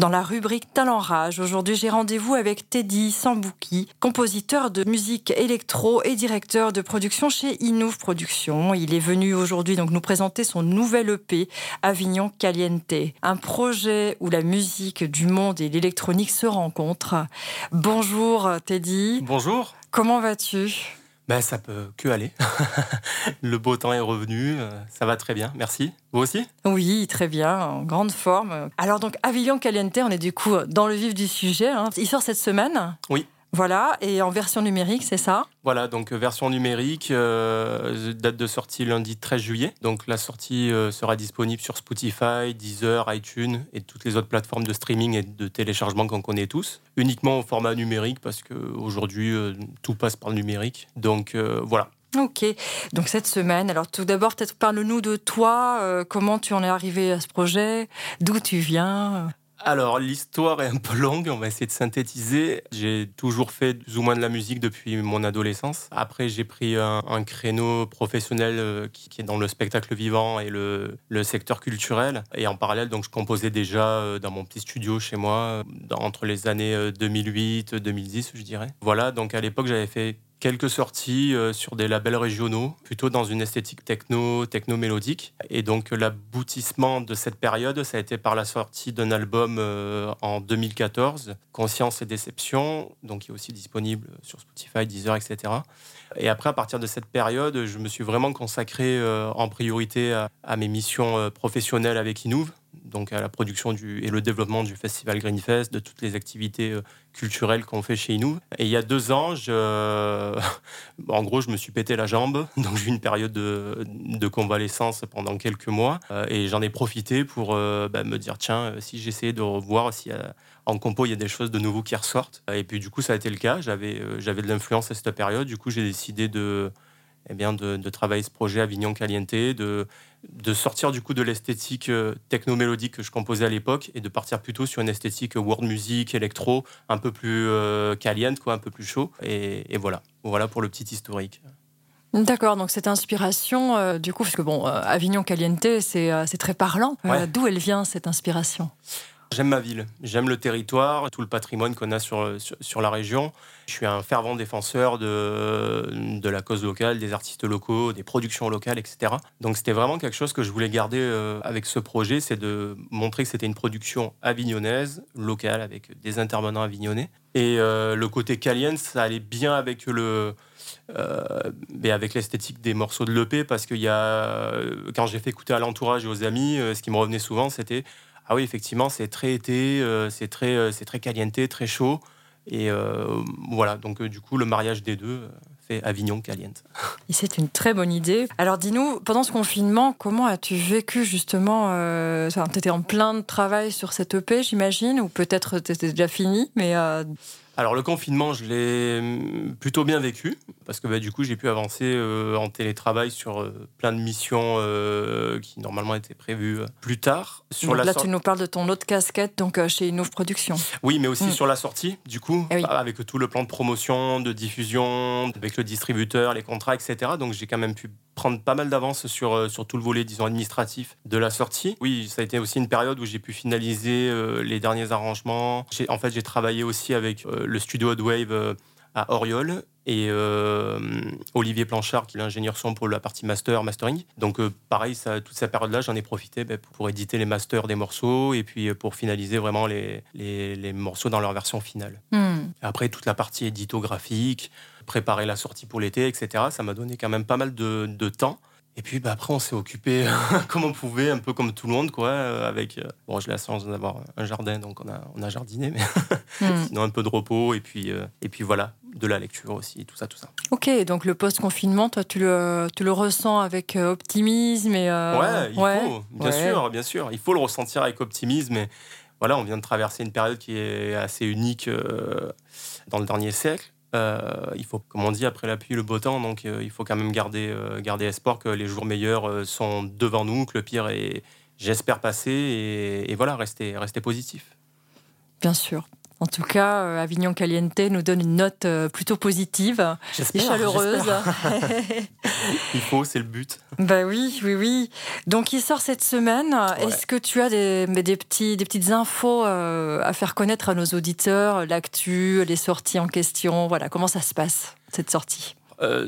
Dans la rubrique Talent Rage, aujourd'hui j'ai rendez-vous avec Teddy Sambouki, compositeur de musique électro et directeur de production chez Innov Productions. Il est venu aujourd'hui donc nous présenter son nouvel EP Avignon Caliente, un projet où la musique du monde et l'électronique se rencontrent. Bonjour Teddy. Bonjour. Comment vas-tu? Ben, ça peut que aller. le beau temps est revenu, euh, ça va très bien, merci. Vous aussi? Oui, très bien, en grande forme. Alors donc, Avignon Caliente, on est du coup dans le vif du sujet. Hein. Il sort cette semaine? Oui. Voilà, et en version numérique, c'est ça? Voilà, donc euh, version numérique, euh, date de sortie lundi 13 juillet. Donc la sortie euh, sera disponible sur Spotify, Deezer, iTunes et toutes les autres plateformes de streaming et de téléchargement qu'on connaît tous. Uniquement au format numérique parce qu'aujourd'hui, tout passe par le numérique. Donc voilà, Ok, donc cette semaine, alors tout d'abord, peut-être parle-nous de toi, comment tu en es arrivé à ce projet, d'où tu viens? Alors, l'histoire est un peu longue, on va essayer de synthétiser. J'ai toujours fait plus ou moins de la musique depuis mon adolescence. Après, j'ai pris un, créneau professionnel euh, qui, est dans le spectacle vivant et le, secteur culturel. Et en parallèle, donc, je composais déjà euh, dans mon petit studio chez moi, entre les années 2008-2010, euh, je dirais. Voilà, donc à l'époque, j'avais fait quelques sorties euh, sur des labels régionaux, plutôt dans une esthétique techno, techno-mélodique. Et donc l'aboutissement de cette période, ça a été par la sortie d'un album euh, en 2014, Conscience et Déception, donc qui est aussi disponible sur Spotify, Deezer, etc. Et après, à partir de cette période, je me suis vraiment consacré euh, en priorité à, mes missions professionnelles avec Inouv, donc à la production du, et le développement du festival Greenfest, de toutes les activités euh, culturelles qu'on fait chez nous. Et il y a deux ans, en gros, je me suis pété la jambe, donc j'ai eu une période de, de, convalescence pendant quelques mois, euh, et j'en ai profité pour euh, bah, me dire, tiens, si j'essayais de revoir si en compo, il y a des choses de nouveau qui ressortent. Et puis du coup, ça a été le cas. J'avais, j'avais de l'influence à cette période. Du coup, j'ai décidé de, eh bien, de, de, travailler ce projet Avignon Caliente, de, de sortir du coup de l'esthétique euh, techno-mélodique que je composais à l'époque et de partir plutôt sur une esthétique world music, électro, un peu plus euh, caliente, quoi, un peu plus chaud. Et, voilà, voilà pour le petit historique. D'accord, donc cette inspiration, euh, du coup, parce que bon, Avignon Caliente, c'est très parlant. D'où elle vient cette inspiration? J'aime ma ville, j'aime le territoire, tout le patrimoine qu'on a sur, sur, la région. Je suis un fervent défenseur de, de la cause locale, des artistes locaux, des productions locales, etc. Donc c'était vraiment quelque chose que je voulais garder euh, avec ce projet, c'est de montrer que c'était une production avignonnaise, locale, avec des intervenants avignonnais. Et euh, le côté caliente, ça allait bien avec le... Euh, avec l'esthétique des morceaux de l'EP parce que y a, quand j'ai fait écouter à l'entourage et aux amis, ce qui me revenait souvent, c'était ah oui, effectivement, c'est très été, euh, c'est très, euh, c'est très caliente, très chaud. Et euh, voilà, donc du coup, le mariage des deux fait Avignon caliente. Et c'est une très bonne idée. Alors dis-nous, pendant ce confinement, comment as-tu vécu justement Tu étais en plein de travail sur cette EP, j'imagine, ou peut-être tu étais déjà fini, mais alors le confinement, je l'ai hum, plutôt bien vécu parce que bah, du coup j'ai pu avancer euh, en télétravail sur euh, plein de missions euh, qui normalement étaient prévues plus tard. Sur là tu nous parles de ton autre casquette donc chez Innov Productions. Oui, mais aussi mm. sur la sortie du coup eh avec tout le plan de promotion, de diffusion, avec le distributeur, les contrats, etc. Donc j'ai quand même pu prendre pas mal d'avance sur, sur tout le volet disons administratif de la sortie. Oui, ça a été aussi une période où j'ai pu finaliser les derniers arrangements. En fait j'ai travaillé aussi avec le studio Wave euh, à Oriol et euh, Olivier Planchard qui est l'ingénieur son pour la partie master, mastering. Donc euh, pareil, ça, toute cette période-là, j'en ai profité ben, pour, éditer les masters des morceaux et puis pour finaliser vraiment les, les, morceaux dans leur version finale. Hmm. Après, toute la partie éditographique, préparer la sortie pour l'été, etc., ça m'a donné quand même pas mal de, de temps. Et puis bah, après, on s'est occupé comme on pouvait, un peu comme tout le monde, quoi. Euh, avec, euh, bon, j'ai la chance d'avoir un jardin, donc on a, on a jardiné, mais hmm. sinon un peu de repos, et puis, euh, et puis voilà, de la lecture aussi, tout ça, tout ça. Ok, donc le post-confinement, toi, tu le, tu le ressens avec optimisme et. Ouais, il faut, bien sûr, bien sûr. Il faut le ressentir avec optimisme. Et voilà, on vient de traverser une période qui est assez unique dans le dernier siècle. Euh, il faut, comme on dit, après la pluie, le beau temps. Donc, euh, il faut quand même garder, euh, garder espoir que les jours meilleurs sont devant nous, que le pire est, j'espère, passé. Et, voilà, rester, rester positif. Bien sûr. En tout cas, euh, Avignon Caliente nous donne une note euh, plutôt positive et chaleureuse. il faut, c'est le but. Bah oui, oui, oui. Donc il sort cette semaine. Est-ce que tu as des, des, petits, des petites infos euh, à faire connaître à nos auditeurs, l'actu, les sorties en question Voilà, comment ça se passe cette sortie?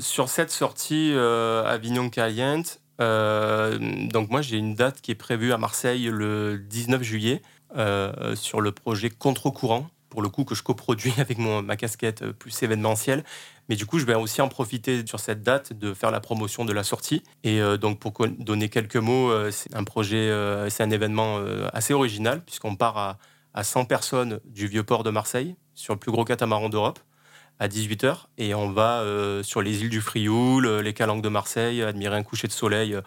Sur cette sortie Avignon Caliente, donc moi j'ai une date qui est prévue à Marseille le 19 juillet sur le projet Contre-courant pour le coup, que je coproduis avec mon, ma casquette euh, plus événementielle. Mais du coup, je vais aussi en profiter sur cette date de faire la promotion de la sortie. Et euh, donc, pour donner quelques mots, euh, c'est un projet, c'est un événement assez original, puisqu'on part à, à 100 personnes du vieux port de Marseille, sur le plus gros catamaran d'Europe, à 18h. Et on va sur les îles du Frioul, les Calanques de Marseille, admirer un coucher de soleil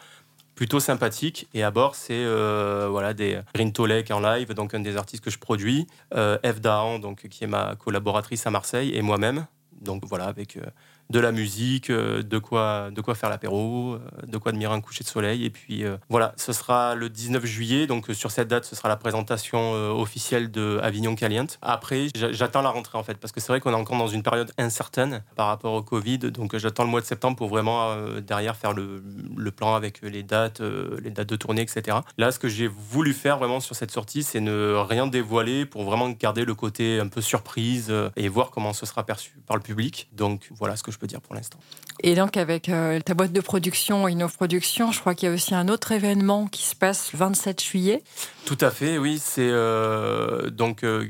plutôt sympathique. Et à bord, c'est euh, voilà, des Green en live, donc un des artistes que je produis, euh, Eve Dahan, donc, qui est ma collaboratrice à Marseille, et moi-même. Donc voilà, avec euh, de la musique, euh, de quoi, de quoi faire l'apéro, euh, de quoi admirer un coucher de soleil. Et puis euh, voilà, ce sera le 19 juillet. Donc sur cette date, ce sera la présentation officielle de Avignon Caliente. Après, j'attends la rentrée en fait, parce que c'est vrai qu'on est encore dans une période incertaine par rapport au Covid. Donc j'attends le mois de septembre pour vraiment derrière faire le, le, plan avec les dates, les dates de tournée, etc. Là, ce que j'ai voulu faire vraiment sur cette sortie, c'est ne rien dévoiler pour vraiment garder le côté un peu surprise et voir comment ce sera perçu par le public. Donc voilà ce que je peux dire pour l'instant. Et donc avec euh, ta boîte de production Innov Production, je crois qu'il y a aussi un autre événement qui se passe le 27 juillet. Tout à fait, oui. C'est euh, donc euh,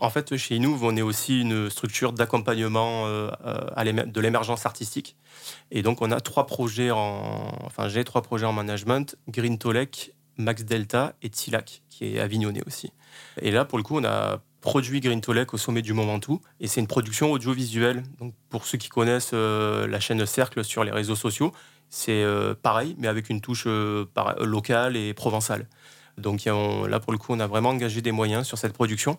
en fait chez Innov, on est aussi une structure d'accompagnement de l'émergence artistique. Et donc on a trois projets en, enfin j'ai trois projets en management Green Tolek, Max Delta et Tilac, qui est avignonné aussi. Et là pour le coup on a produit Green Tolek au sommet du Momentou. Et c'est une production audiovisuelle. Donc, pour ceux qui connaissent euh, la chaîne Cercle sur les réseaux sociaux, c'est euh, pareil, mais avec une touche euh, locale et provençale. Donc là, pour le coup, on a vraiment engagé des moyens sur cette production.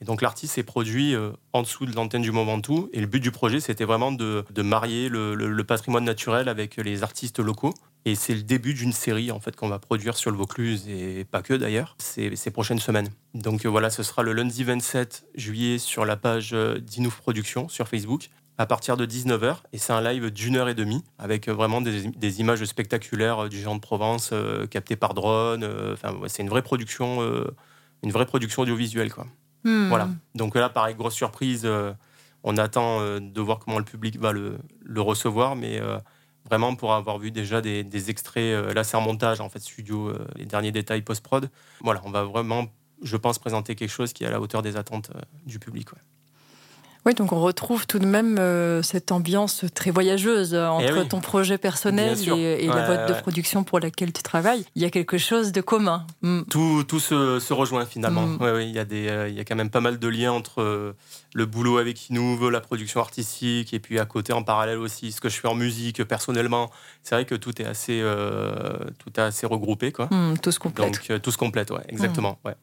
Et donc l'artiste s'est produit en dessous de l'antenne du Momentou. Et le but du projet, c'était vraiment de, marier le, patrimoine naturel avec les artistes locaux. Et c'est le début d'une série en fait qu'on va produire sur le Vaucluse et pas que d'ailleurs ces, ces, prochaines semaines. Donc euh, voilà, ce sera le lundi 27 juillet sur la page euh, d'Inouf Productions sur Facebook à partir de 19h et c'est un live d'une heure et demie avec euh, vraiment des, images spectaculaires du géant de Provence captées par drone. Enfin, c'est une vraie production, une vraie production audiovisuelle quoi. Hmm. Voilà. Donc là, pareil, grosse surprise. on attend de voir comment le public va le, le recevoir, mais vraiment pour avoir vu déjà des, extraits. Euh, là, c'est un en fait studio, euh, les derniers détails post-prod. Voilà, on va vraiment, je pense, présenter quelque chose qui est à la hauteur des attentes euh, du public. Oui, donc on retrouve tout de même euh, cette ambiance très voyageuse euh, eh entre ton projet personnel et, la boîte de production pour laquelle tu travailles. Il y a quelque chose de commun. Mm. Tout, tout se, rejoint finalement. Mm. Oui, il, y a des, euh, il y a quand même pas mal de liens entre le boulot avec Inouve, la production artistique, et puis à côté en parallèle aussi ce que je fais en musique personnellement. C'est vrai que tout est assez, tout est assez regroupé. Quoi. Mm, tout se complète. Donc tout se complète, ouais, exactement. Ouais.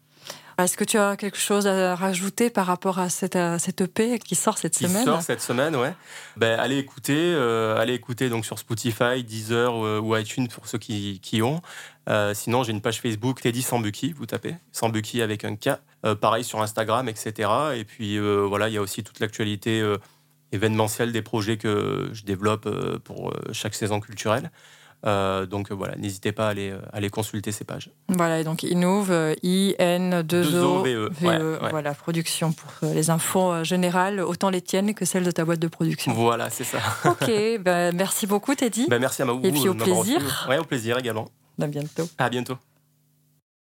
Est-ce que tu as quelque chose à rajouter par rapport à cette, EP qui sort cette semaine Qui sort cette semaine, ouais. Ben, allez écouter, euh, allez écouter donc sur Spotify, Deezer euh, ou, iTunes pour ceux qui, qui ont. Euh, sinon, j'ai une page Facebook Teddy Sambuki, vous tapez Sambuki avec un K. pareil sur Instagram, etc. Et puis voilà, il y a aussi toute l'actualité événementielle des projets que je développe pour chaque saison culturelle. Euh, donc voilà, n'hésitez pas à aller, aller, consulter ces pages. Voilà, donc Innove, I-N-2-O-V-E. Voilà, production pour euh, les infos euh, générales, autant les tiennes que celles de ta boîte de production. Voilà, c'est ça. ok, ben, merci beaucoup Teddy. Ben, merci à Maou. Et puis au plaisir. Ouais, au plaisir également. À bientôt. À bientôt.